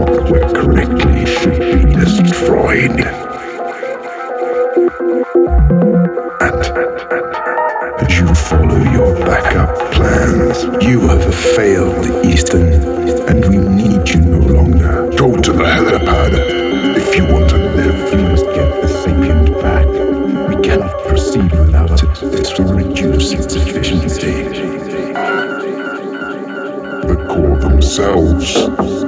where correctly should be destroyed. And if you follow your backup plans, you have failed Eastern, and we need you no longer. Go to the helipad. If you want to live, you must get the sapient back. We cannot proceed without it. This will reduce its efficiency. The core themselves